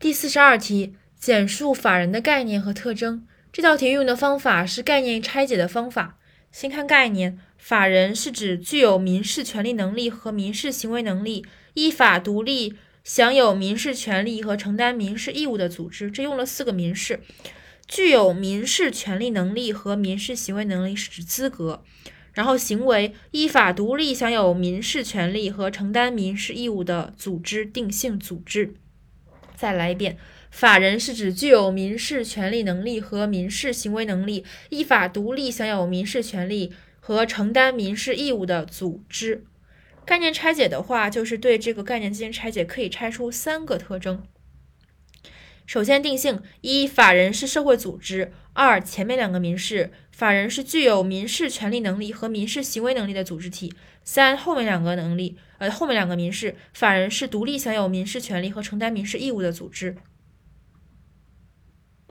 第四十二题，简述法人的概念和特征。这道题运用的方法是概念拆解的方法。先看概念，法人是指具有民事权利能力和民事行为能力，依法独立享有民事权利和承担民事义务的组织。这用了四个民事，具有民事权利能力和民事行为能力是指资格，然后行为依法独立享有民事权利和承担民事义务的组织定性组织。再来一遍，法人是指具有民事权利能力和民事行为能力，依法独立享有民事权利和承担民事义务的组织。概念拆解的话，就是对这个概念进行拆解，可以拆出三个特征。首先定性：一、法人是社会组织；二、前面两个民事，法人是具有民事权利能力和民事行为能力的组织体；三、后面两个能力，呃，后面两个民事，法人是独立享有民事权利和承担民事义务的组织。